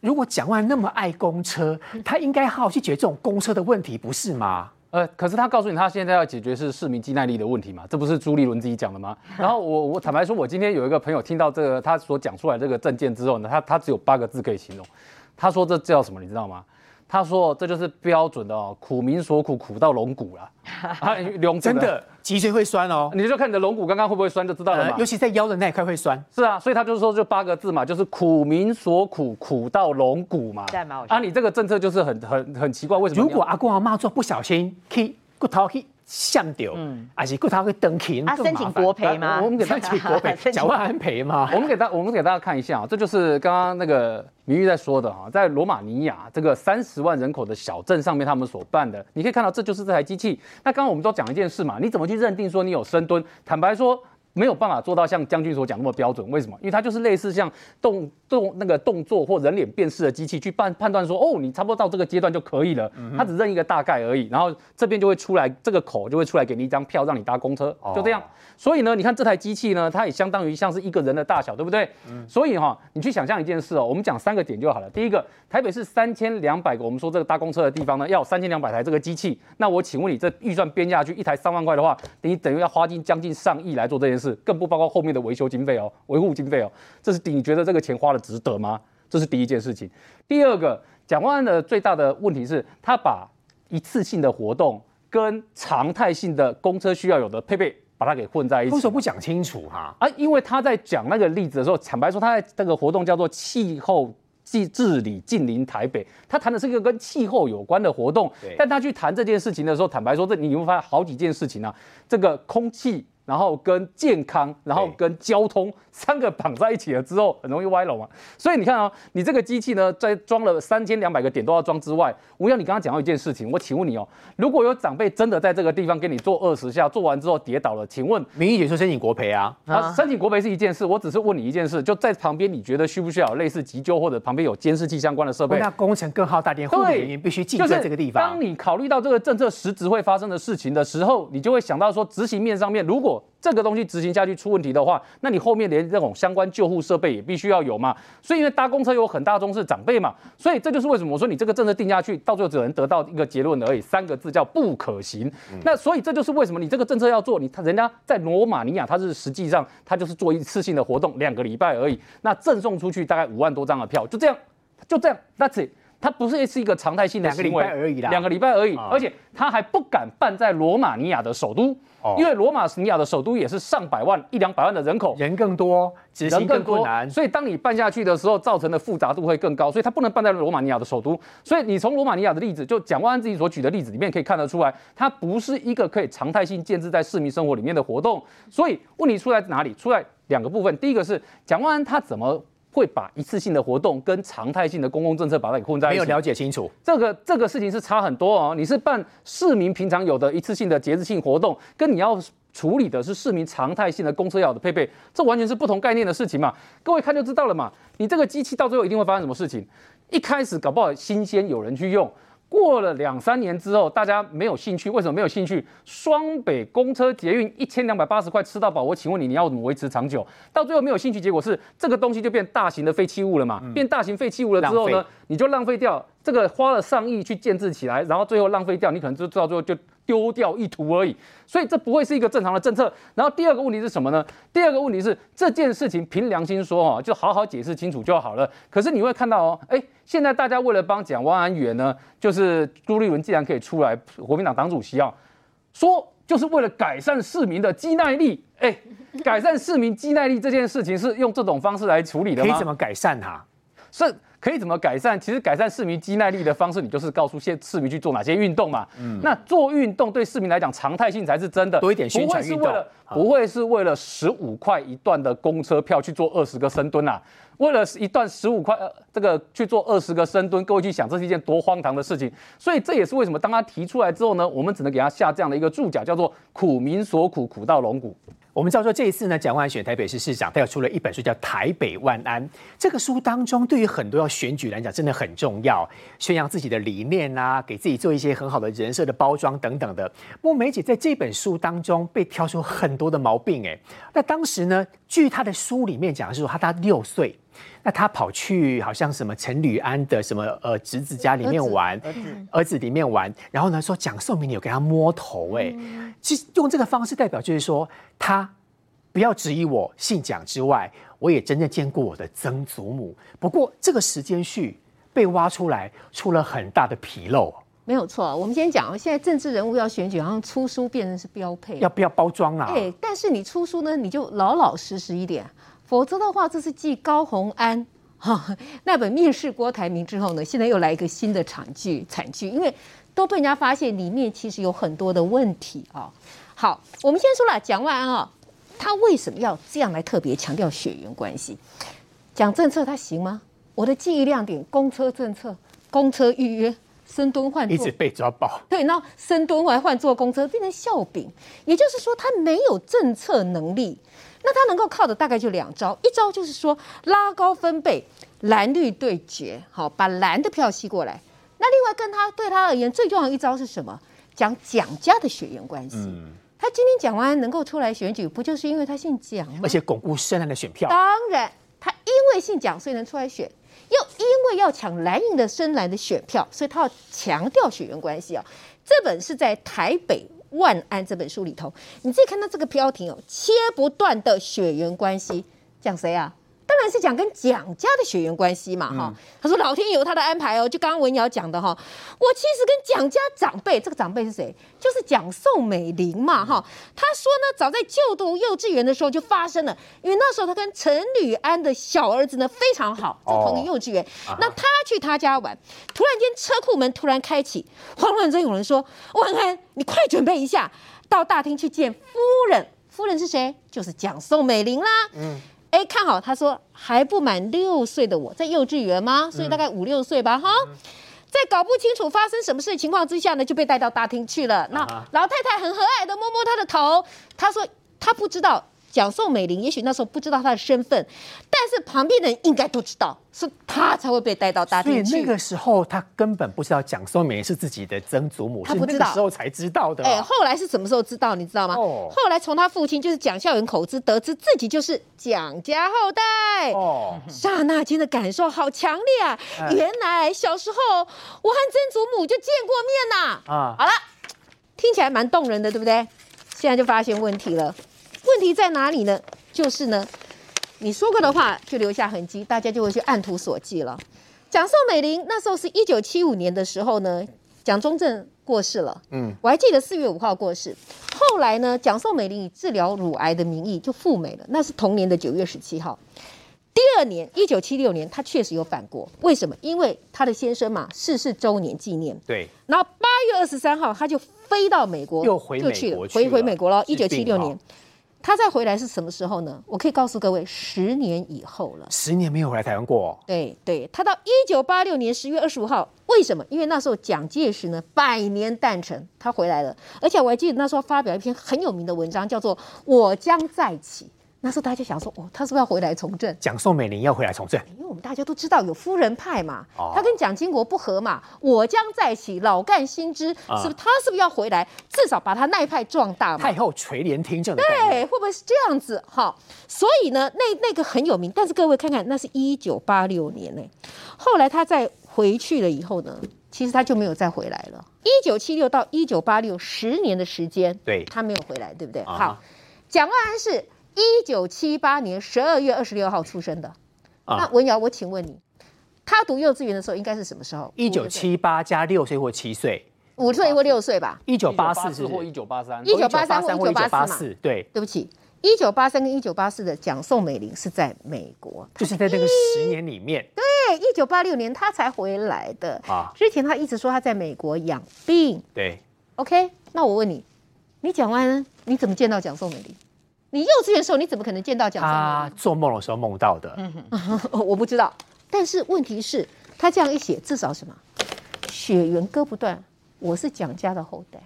如果蒋万那么爱公车，他应该好好去解决这种公车的问题，不是吗？呃，可是他告诉你，他现在要解决是市民肌耐力的问题嘛？这不是朱立伦自己讲的吗？然后我我坦白说，我今天有一个朋友听到这个他所讲出来这个证件之后呢，他他只有八个字可以形容，他说这叫什么？你知道吗？他说这就是标准的哦，苦民所苦，苦到龙骨了。啊真的脊椎会酸哦，你就看你的龙骨刚刚会不会酸就知道了嘛。尤其在腰的那一块会酸。是啊，所以他就是说就八个字嘛，就是苦民所苦，苦到龙骨嘛。啊，你这个政策就是很很很奇怪，为什么？如果阿公阿妈做不小心，去骨头去。像掉，还是骨头会登起，他申请国赔吗？我们给他申请国赔，缴万赔吗？我们给大，我们给大家看一下啊，这就是刚刚那个明玉在说的哈，在罗马尼亚这个三十万人口的小镇上面，他们所办的，你可以看到这就是这台机器。那刚刚我们都讲一件事嘛，你怎么去认定说你有深蹲？坦白说。没有办法做到像将军所讲那么标准，为什么？因为它就是类似像动动那个动作或人脸辨识的机器去判判断说，哦，你差不多到这个阶段就可以了。它只认一个大概而已，然后这边就会出来这个口就会出来给你一张票让你搭公车，就这样。所以呢，你看这台机器呢，它也相当于像是一个人的大小，对不对？所以哈，你去想象一件事哦，我们讲三个点就好了。第一个，台北市三千两百个，我们说这个搭公车的地方呢，要三千两百台这个机器。那我请问你，这预算编下去一台三万块的话，你等于要花进将近上亿来做这件事，更不包括后。面的维修经费哦，维护经费哦，这是你觉得这个钱花的值得吗？这是第一件事情。第二个，蒋万安的最大的问题是，他把一次性的活动跟常态性的公车需要有的配备，把它给混在一起。为什么不讲清楚哈？啊，因为他在讲那个例子的时候，坦白说，他在那个活动叫做气候治治理近邻台北，他谈的是一个跟气候有关的活动。但他去谈这件事情的时候，坦白说，这你会发现好几件事情啊，这个空气。然后跟健康，然后跟交通三个绑在一起了之后，很容易歪楼嘛。所以你看啊，你这个机器呢，在装了三千两百个点都要装之外，吴耀，你刚刚讲到一件事情，我请问你哦，如果有长辈真的在这个地方给你做二十下，做完之后跌倒了，请问民意解说申请国赔啊？啊，申请国赔是一件事，我只是问你一件事，就在旁边，你觉得需不需要类似急救或者旁边有监视器相关的设备？那工程更耗大电，护理人员必须进在这个地方。当你考虑到这个政策实质会发生的事情的时候，你就会想到说，执行面上面如果。这个东西执行下去出问题的话，那你后面连这种相关救护设备也必须要有嘛。所以因为搭公车有很大宗是长辈嘛，所以这就是为什么我说你这个政策定下去，到最后只能得到一个结论而已，三个字叫不可行。那所以这就是为什么你这个政策要做，你他人家在罗马尼亚，他是实际上他就是做一次性的活动，两个礼拜而已，那赠送出去大概五万多张的票，就这样，就这样，That's it。它不是是一个常态性的两个礼行为拜而已啦。两个礼拜而已，啊。而且他还不敢办在罗马尼亚的首都，哦。因为罗马尼亚的首都也是上百万、一两百万的人口，人更多，执行人更多更困难，所以当你办下去的时候，造成的复杂度会更高，所以它不能办在罗马尼亚的首都。所以你从罗马尼亚的例子，就蒋万安自己所举的例子里面可以看得出来，它不是一个可以常态性建制在市民生活里面的活动。所以问题出在哪里？出在两个部分，第一个是蒋万安他怎么会把一次性的活动跟常态性的公共政策把它给混在一起？没有了解清楚。这个这个事情是差很多哦。你是办市民平常有的一次性的节日性活动，跟你要处理的是市民常态性的公车要的配备，这完全是不同概念的事情嘛。各位看就知道了嘛。你这个机器到最后一定会发生什么事情？一开始搞不好新鲜有人去用。过了两三年之后，大家没有兴趣，为什么没有兴趣？双北公车捷运一千两百八十块吃到饱，我请问你，你要怎么维持长久？到最后没有兴趣，结果是这个东西就变大型的废弃物了嘛？变大型废弃物了之后呢，你就浪费掉这个花了上亿去建制起来，然后最后浪费掉，你可能就到最后就丢掉一图而已。所以这不会是一个正常的政策。然后第二个问题是什么呢？第二个问题是这件事情凭良心说哦，就好好解释清楚就好了。可是你会看到哦，哎，现在大家为了帮蒋万安圆呢，就是朱立伦既然可以出来，国民党党主席啊，说就是为了改善市民的肌耐力，哎，改善市民肌耐力这件事情是用这种方式来处理的吗？可以怎么改善它？是可以怎么改善？其实改善市民肌耐力的方式，你就是告诉现市民去做哪些运动嘛。那做运动对市民来讲常态性才是真的，多一点宣不传运动会是为了不会是为了十五块一段的公车票去做二十个深蹲啊。为了一段十五块，呃，这个去做二十个深蹲，各位去想，这是一件多荒唐的事情。所以这也是为什么当他提出来之后呢，我们只能给他下这样的一个注脚，叫做“苦民所苦，苦到龙骨”。我们知道说这一次呢，蒋万安选台北市市长，他又出了一本书叫《台北万安》。这个书当中，对于很多要选举来讲，真的很重要，宣扬自己的理念啊，给自己做一些很好的人设的包装等等的。不过梅姐在这本书当中被挑出很多的毛病，哎，那当时呢，据她的书里面讲的是说，他他六岁。那他跑去好像什么陈履安的什么呃侄子家里面玩，儿子儿子里面玩，然后呢说蒋宋明有给他摸头，哎，其实用这个方式代表就是说他不要质疑我姓蒋之外，我也真正见过我的曾祖母。不过这个时间序被挖出来，出了很大的纰漏，没有错。我们先讲，现在政治人物要选举，好像出书变成是标配。要不要包装啊？对，但是你出书呢，你就老老实实一点，否则的话，这是继高洪安哈那本《面试郭台铭》之后呢，现在又来一个新的惨剧，惨剧，因为都被人家发现里面其实有很多的问题啊。好，我们先说了蒋万安啊，他为什么要这样来特别强调血缘关系？讲政策他行吗？我的记忆亮点，公车政策、公车预约、深蹲换座一直被抓爆。对，然后深蹲还换坐公车，变成笑柄。也就是说，他没有政策能力。那他能够靠的大概就两招，一招就是说拉高分贝，蓝绿对决，好，把蓝的票吸过来。那另外跟他对他而言最重要的一招是什么？讲蒋家的血缘关系。他今天讲完能够出来选举，不就是因为他姓蒋吗？而且巩固深蓝的选票。当然，他因为姓蒋，所以能出来选，又因为要抢蓝营的深蓝的选票，所以他要强调血缘关系啊。这本是在台北万安这本书里头，你自己看到这个标题哦，切不断的血缘关系，讲谁啊？是讲跟蒋家的血缘关系嘛，哈、他说老天有他的安排哦，就刚刚文瑶讲的哈，我其实跟蒋家长辈，这个长辈是谁？就是蒋宋美龄嘛，哈。他说呢，早在就读幼稚园的时候就发生了，因为那时候他跟陈履安的小儿子呢非常好，在同一个幼稚园。那他去他家玩，突然间车库门突然开启，慌乱中有人说：“万安，你快准备一下，到大厅去见夫人。”夫人是谁？就是蒋宋美龄啦。嗯。哎，看好，他说还不满六岁的我在幼稚园吗？所以大概五六岁吧，哈。在搞不清楚发生什么事的情况之下呢，就被带到大厅去了。那老太太很和蔼的摸摸他的头，他说他不知道蒋宋美龄，也许那时候不知道她的身份，但是旁边的人应该都知道，是她才会被带到大所以厅去。那个时候她根本不知道蒋宋美龄是自己的曾祖母，是那他不知道个时候才知道的啊。哎，后来是什么时候知道？你知道吗？哦后来从他父亲就是蒋孝严口知得知自己就是蒋家后代。哦，刹那间的感受好强烈啊！哎原来小时候我和曾祖母就见过面呐、啊好了，听起来蛮动人的，对不对？现在就发现问题了，问题在哪里呢？就是呢，你说过的话就留下痕迹，大家就会去按图索骥了。蒋宋美龄那时候是一九七五年的时候呢，蒋中正过世了，嗯，我还记得四月五号过世。后来呢，蒋宋美龄以治疗乳癌的名义就赴美了，那是同年的九月十七号。第二年，一九七六年，她确实有返国，为什么？因为她的先生嘛逝世周年纪念。对，然后八月二十三号，她就飞到美国，又回去了回回美国了。一九七六年，她再回来是什么时候呢？我可以告诉各位，十年以后了。十年没有回来台湾过、哦，对对，他到一九八六年十月二十五号，为什么？因为那时候蒋介石呢百年诞辰，他回来了，而且我还记得那时候发表一篇很有名的文章，叫做《我将再起》。那时候大家想说，哦，他是不是要回来从政？蒋宋美龄要回来从政，因为我们大家都知道有夫人派嘛，哦他跟蒋经国不和嘛，我将再起，老干新枝，啊是不是？他是不是要回来？至少把他那一派壮大嘛？太后垂帘听政。对，会不会是这样子？哈，所以呢，那那个很有名，但是各位看看，那是一九八六年呢。后来他再回去了以后呢，其实他就没有再回来了。一九七六到一九八六十年的时间，对他没有回来，对不对？啊好，蒋万安是一九七八年十二月二十六号出生的。那啊，文瑶，我请问你，他读幼稚园的时候应该是什么时候？一九七八加六岁或七岁，五岁或六岁吧？一九八四是或一九八三，一九八三或一九八八四嘛？对，对不起，一九八三跟一九八四的蒋宋美龄是在美国，就是在那个十年里面对，一九八六年他才回来的。啊，之前他一直说他在美国养病。对，OK，那我问你，你讲完你怎么见到蒋宋美龄？你幼稚园的时候你怎么可能见到蒋他做梦的时候梦到的，龄？我不知道。但是问题是，他这样一写，至少什么？血缘割不断，我是蒋家的后代，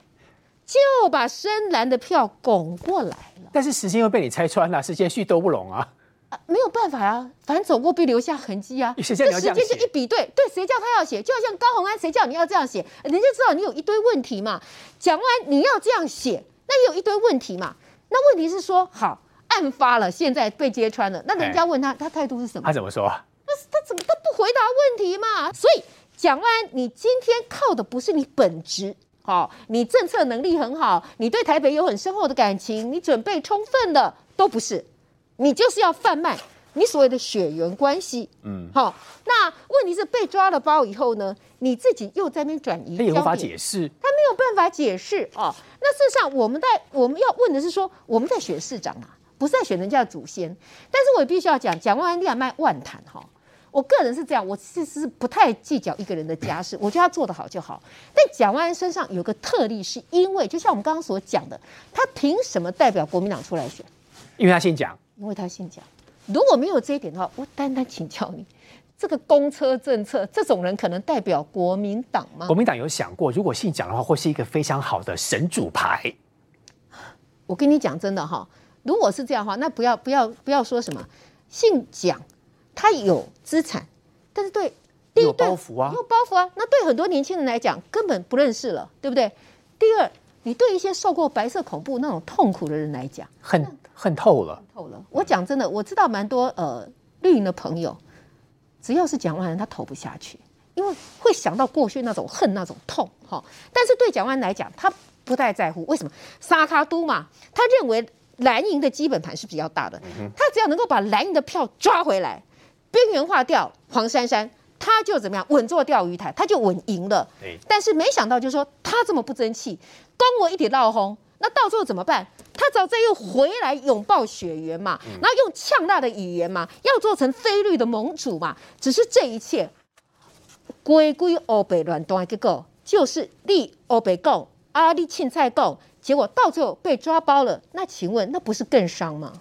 就把深蓝的票拱过来了。但是时间又被你拆穿了，时间序都不拢啊。啊，没有办法啊，反正走过必留下痕迹啊。谁叫你要这样时间就一比对，对，谁叫他要写？就好像高洪安，谁叫你要这样写？人家知道你有一堆问题嘛。讲完你要这样写，那也有一堆问题嘛。那问题是说，好，案发了，现在被揭穿了，那人家问他，他态度是什么他？怎么说？那是他怎么都不回答问题嘛？所以蒋万安，你今天靠的不是你本职，好、你政策能力很好，你对台北有很深厚的感情，你准备充分的，都不是，你就是要贩卖你所谓的血缘关系。嗯，好、那问题是被抓了包以后呢，你自己又在那边转移，他也无法解释。他没有办法解释哦。那事实上，我们在我们要问的是说，我们在选市长啊，不是在选人家的祖先。但是我也必须要讲，蒋万安利亚卖万谈哈。我个人是这样，我其实是不太计较一个人的家事，我觉得他做得好就好。但蒋万安身上有个特例，是因为就像我们刚刚所讲的，他凭什么代表国民党出来选？因为他姓蒋，因为他姓蒋。如果没有这一点的话，我单单请教你，这个公车政策，这种人可能代表国民党吗国？民党有想过，如果姓蒋的话，会是一个非常好的神主牌。我跟你讲真的哈，如果是这样的话，那不要不要不要说什么姓蒋，他有资产，但是对第一有包袱啊有包袱啊，那对很多年轻人来讲根本不认识了，对不对？第二，你对一些受过白色恐怖那种痛苦的人来讲，恨恨透了。透了。我讲真的，我知道蛮多呃绿营的朋友，只要是蒋万安，他投不下去，因为会想到过去那种恨、那种痛哈。但是对蒋万安来讲，他不太在乎，为什么？沙卡都嘛，他认为蓝营的基本盘是比较大的，他只要能够把蓝营的票抓回来，边缘化掉黄珊珊。他就怎么样稳坐钓鱼台，他就稳赢了。对但是没想到，就是说他这么不争气，攻我一点闹轰，那到最后怎么办？他早再又回来拥抱雪原嘛，然后用呛辣的语言嘛，要做成菲律的盟主嘛。只是这一切归归欧北乱端，结果就是立欧北共，阿立庆菜共，结果到最后被抓包了。那请问，那不是更伤吗？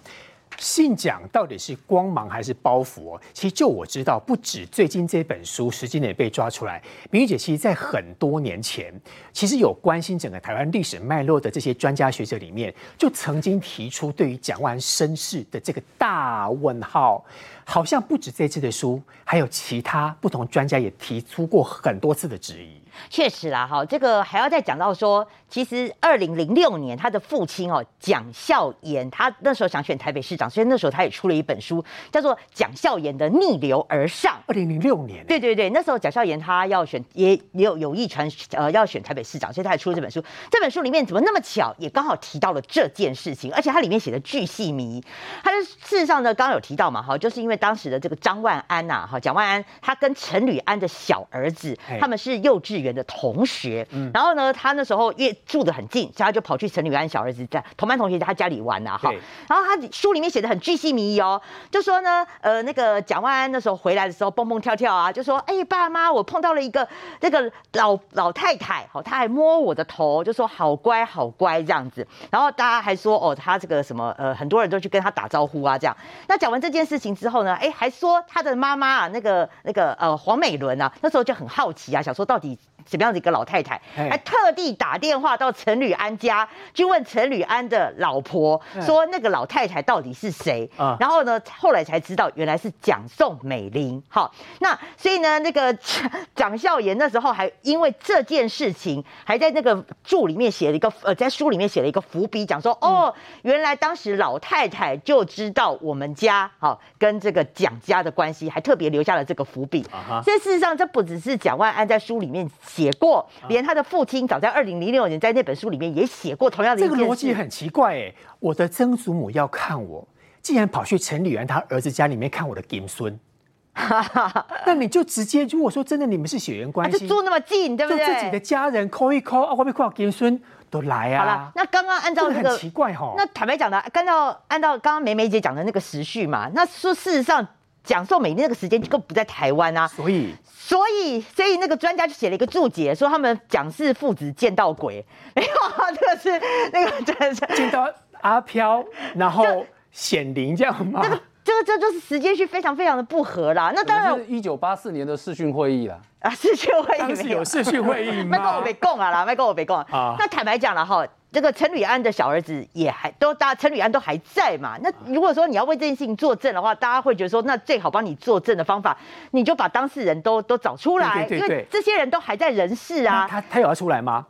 信蒋到底是光芒还是包袱、哦？其实就我知道，不止最近这本书时间点被抓出来，明玉姐其实在很多年前，其实有关心整个台湾历史脉络的这些专家学者里面，就曾经提出对于蒋万身世的这个大问号。好像不止这次的书，还有其他不同专家也提出过很多次的质疑。确实啦，哈，这个还要再讲到说，其实二零零六年他的父亲哦蒋孝严，他那时候想选台北市长，所以那时候他也出了一本书，叫做《蒋孝严的逆流而上》。二零零六年，对对对，那时候蒋孝严他要选，也也有有意传呃要选台北市长，所以他也出了这本书。这本书里面怎么那么巧，也刚好提到了这件事情，而且它里面写的巨细靡遗。他就事实上呢，刚刚有提到嘛，哈，就是因为为当时的这个张万安呐，哈，蒋万安他跟陈履安的小儿子，他们是幼稚园的同学，然后呢，他那时候因为住得很近，所以他就跑去陈履安小儿子在同班同学在他家里玩呐，哈，然后他书里面写的很巨细靡遗哦，就说呢，呃，那个蒋万安那时候回来的时候蹦蹦跳跳啊，就说，哎，爸妈，我碰到了一个那个老老太太，好，他还摸我的头，就说好乖好乖这样子，然后大家还说，哦，他这个什么，呃，很多人都去跟他打招呼啊，这样。那讲完这件事情之后呢，哎，还说他的妈妈啊，那个那个呃黄美伦啊，那时候就很好奇啊，想说到底。什么样的一个老太太，还特地打电话到陈履安家去问陈履安的老婆，说那个老太太到底是谁？然后呢，后来才知道原来是蒋宋美龄。好，那所以呢，那个 蒋孝严那时候还因为这件事情，还在那个注里面写了一个呃，在书里面写了一个伏笔，讲说哦，原来当时老太太就知道我们家好跟这个蒋家的关系，还特别留下了这个伏笔。所以事实上，这不只是蒋万安在书里面。写过，连他的父亲早在二零零六年在那本书里面也写过同样的。这个逻辑很奇怪哎，我的曾祖母要看我，竟然跑去陈履安他儿子家里面看我的金孙，那你就直接如果说真的你们是血缘关系，住那么近，对不对？自己的家人 call 一 call 啊，外面 call 金孙都来啊。好了，那刚刚按照这个很奇怪哈，那坦白讲的，按照按照刚刚梅梅姐讲的那个时序嘛，那说事实上。讲宋美龄那个时间就不在台湾啊，所以？所以所以那个专家就写了一个注解，说他们蒋氏父子见到鬼，没有，这个是那个真的是。见到阿飘，然后显灵这样吗？这个这个这就是时间序非常非常的不合啦。那当然，一九八四年的视讯会议啦。啊，视讯会议是有视讯会议吗？麦跟我别供啊啦，麦跟我别供啊。那坦白讲了哈。这个陈履安的小儿子也还都，大陈履安都还在嘛？那如果说你要为这件事情作证的话，大家会觉得说，那最好帮你作证的方法，你就把当事人都都找出来，因为这些人都还在人世啊。他他有要出来吗？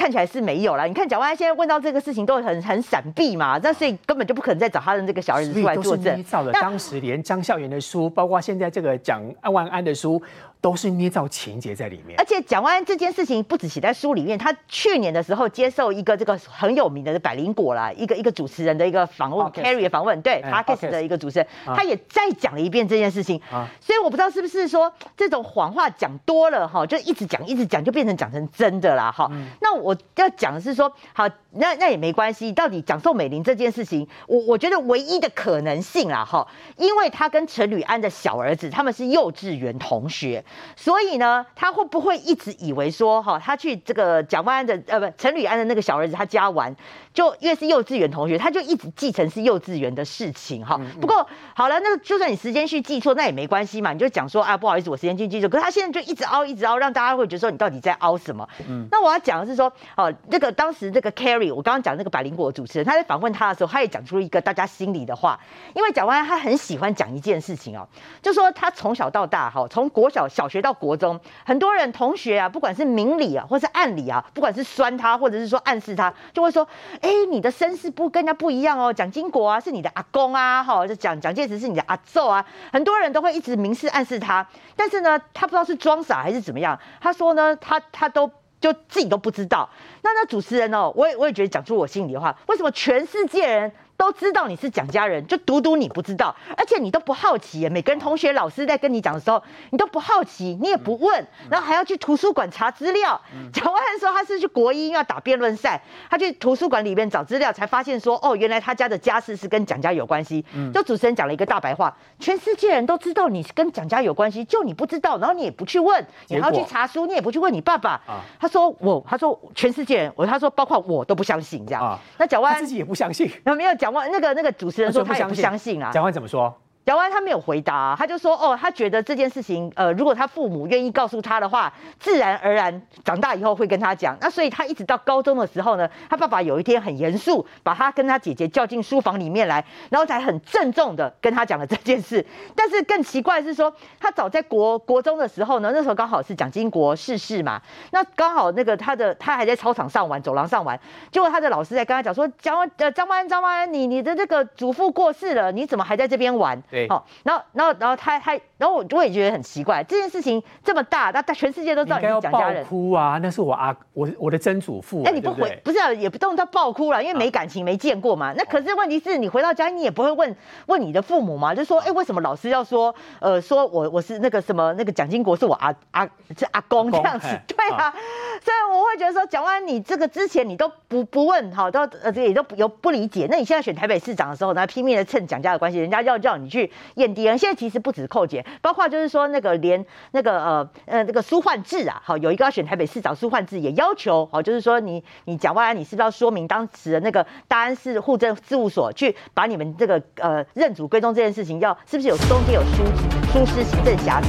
看起来是没有了。你看蒋万安现在问到这个事情都很很闪避嘛，那所以根本就不可能再找他的这个小儿子出来作证。捏造了，当时连张孝元的书，包括现在这个蒋万安的书。都是捏造情节在里面，而且蒋万安这件事情不止写在书里面，他去年的时候接受一个这个很有名的百灵果啦，一个一个主持人的一个访问，Carrie 的访问，对 p a r k e s 的一个主持人，他也再讲了一遍这件事情，所以我不知道是不是说这种谎话讲多了哈，就一直讲一直讲，就变成讲成真的啦哈。那我要讲的是说，好，那那也没关系，到底讲宋美龄这件事情，我我觉得唯一的可能性啦哈，因为他跟陈履安的小儿子他们是幼稚园同学。所以呢，他会不会一直以为说，哈，他去这个蒋万安的呃不陈履安的那个小儿子他家玩，就因为是幼稚园同学，他就一直继承是幼稚园的事情哈。不过好了，那就算你时间去记错，那也没关系嘛，你就讲说啊，不好意思，我时间去记错。可是他现在就一直凹，一直凹，让大家会觉得说你到底在凹什么？嗯，那我要讲的是说，哦，那个当时这个 Carrie，我刚刚讲那个百灵果主持人，他在访问他的时候，他也讲出一个大家心里的话，因为蒋万安他很喜欢讲一件事情哦，就说他从小到大哈，从国小小小学到国中，很多人同学啊，不管是明理啊，或是暗理啊，不管是酸他，或者是说暗示他，就会说，哎，你的身世不跟人家不一样哦。蒋经国啊，是你的阿公啊，哈，就蒋蒋介石是你的阿祖啊，很多人都会一直明示暗示他，但是呢，他不知道是装傻还是怎么样。他说呢，他他都就自己都不知道。那那主持人哦，我也我也觉得讲出我心里的话，为什么全世界人？都知道你是蒋家人，就独独你不知道，而且你都不好奇。每个人同学老师在跟你讲的时候，你都不好奇，你也不问，然后还要去图书馆查资料。蒋万安说他是去国一要打辩论赛，他去图书馆里面找资料，才发现说哦，原来他家的家世是跟蒋家有关系。就主持人讲了一个大白话，全世界人都知道你是跟蒋家有关系，就你不知道，然后你也不去问，你还要去查书，你也不去问你爸爸。他说我，他说全世界人，我他说包括我都不相信这样。那蒋万安自己也不相信，有 没有蒋？那个那个主持人说他也不相信啊，蒋万怎么说？姚安他没有回答，他就说哦，他觉得这件事情，呃，如果他父母愿意告诉他的话，自然而然长大以后会跟他讲。那所以他一直到高中的时候呢，他爸爸有一天很严肃，把他跟他姐姐叫进书房里面来，然后才很郑重的跟他讲了这件事。但是更奇怪的是说，他早在国国中的时候呢，那时候刚好是蒋经国逝世嘛，那刚好那个他的他还在操场上玩，走廊上玩，结果他的老师在跟他讲说，蒋呃张万张万你你的这个祖父过世了，你怎么还在这边玩？对，好，然后，然后，然后他他然后我我也觉得很奇怪，这件事情这么大，那全世界都知道你是蒋家人。哭啊！那是我阿我我的曾祖父啊，那你不回不是、啊、也不动到爆哭了，因为没感情、没见过嘛。那可是问题是你回到家，你也不会问问你的父母嘛，就说哎、为什么老师要说呃说我我是那个什么那个蒋经国是我阿阿是阿公这样子？对啊，所以我会觉得说蒋万你这个之前你都不不问好，都呃这也都不有不理解。那你现在选台北市长的时候呢，拼命的蹭蒋家的关系，人家要叫你去验 DNA，现在其实不止寇姐，包括就是说那个连那个呃呃那个苏焕智啊，好有一个要选台北市长，苏焕智也要求好，就是说你你蒋万安你是不是要说明当时的那个大安市户政事务所去把你们这个呃认祖归宗这件事情要是不是有中间有疏疏失行政瑕疵？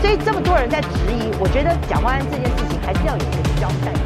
所以这么多人在质疑，我觉得蒋万安这件事情还是要有一个交代。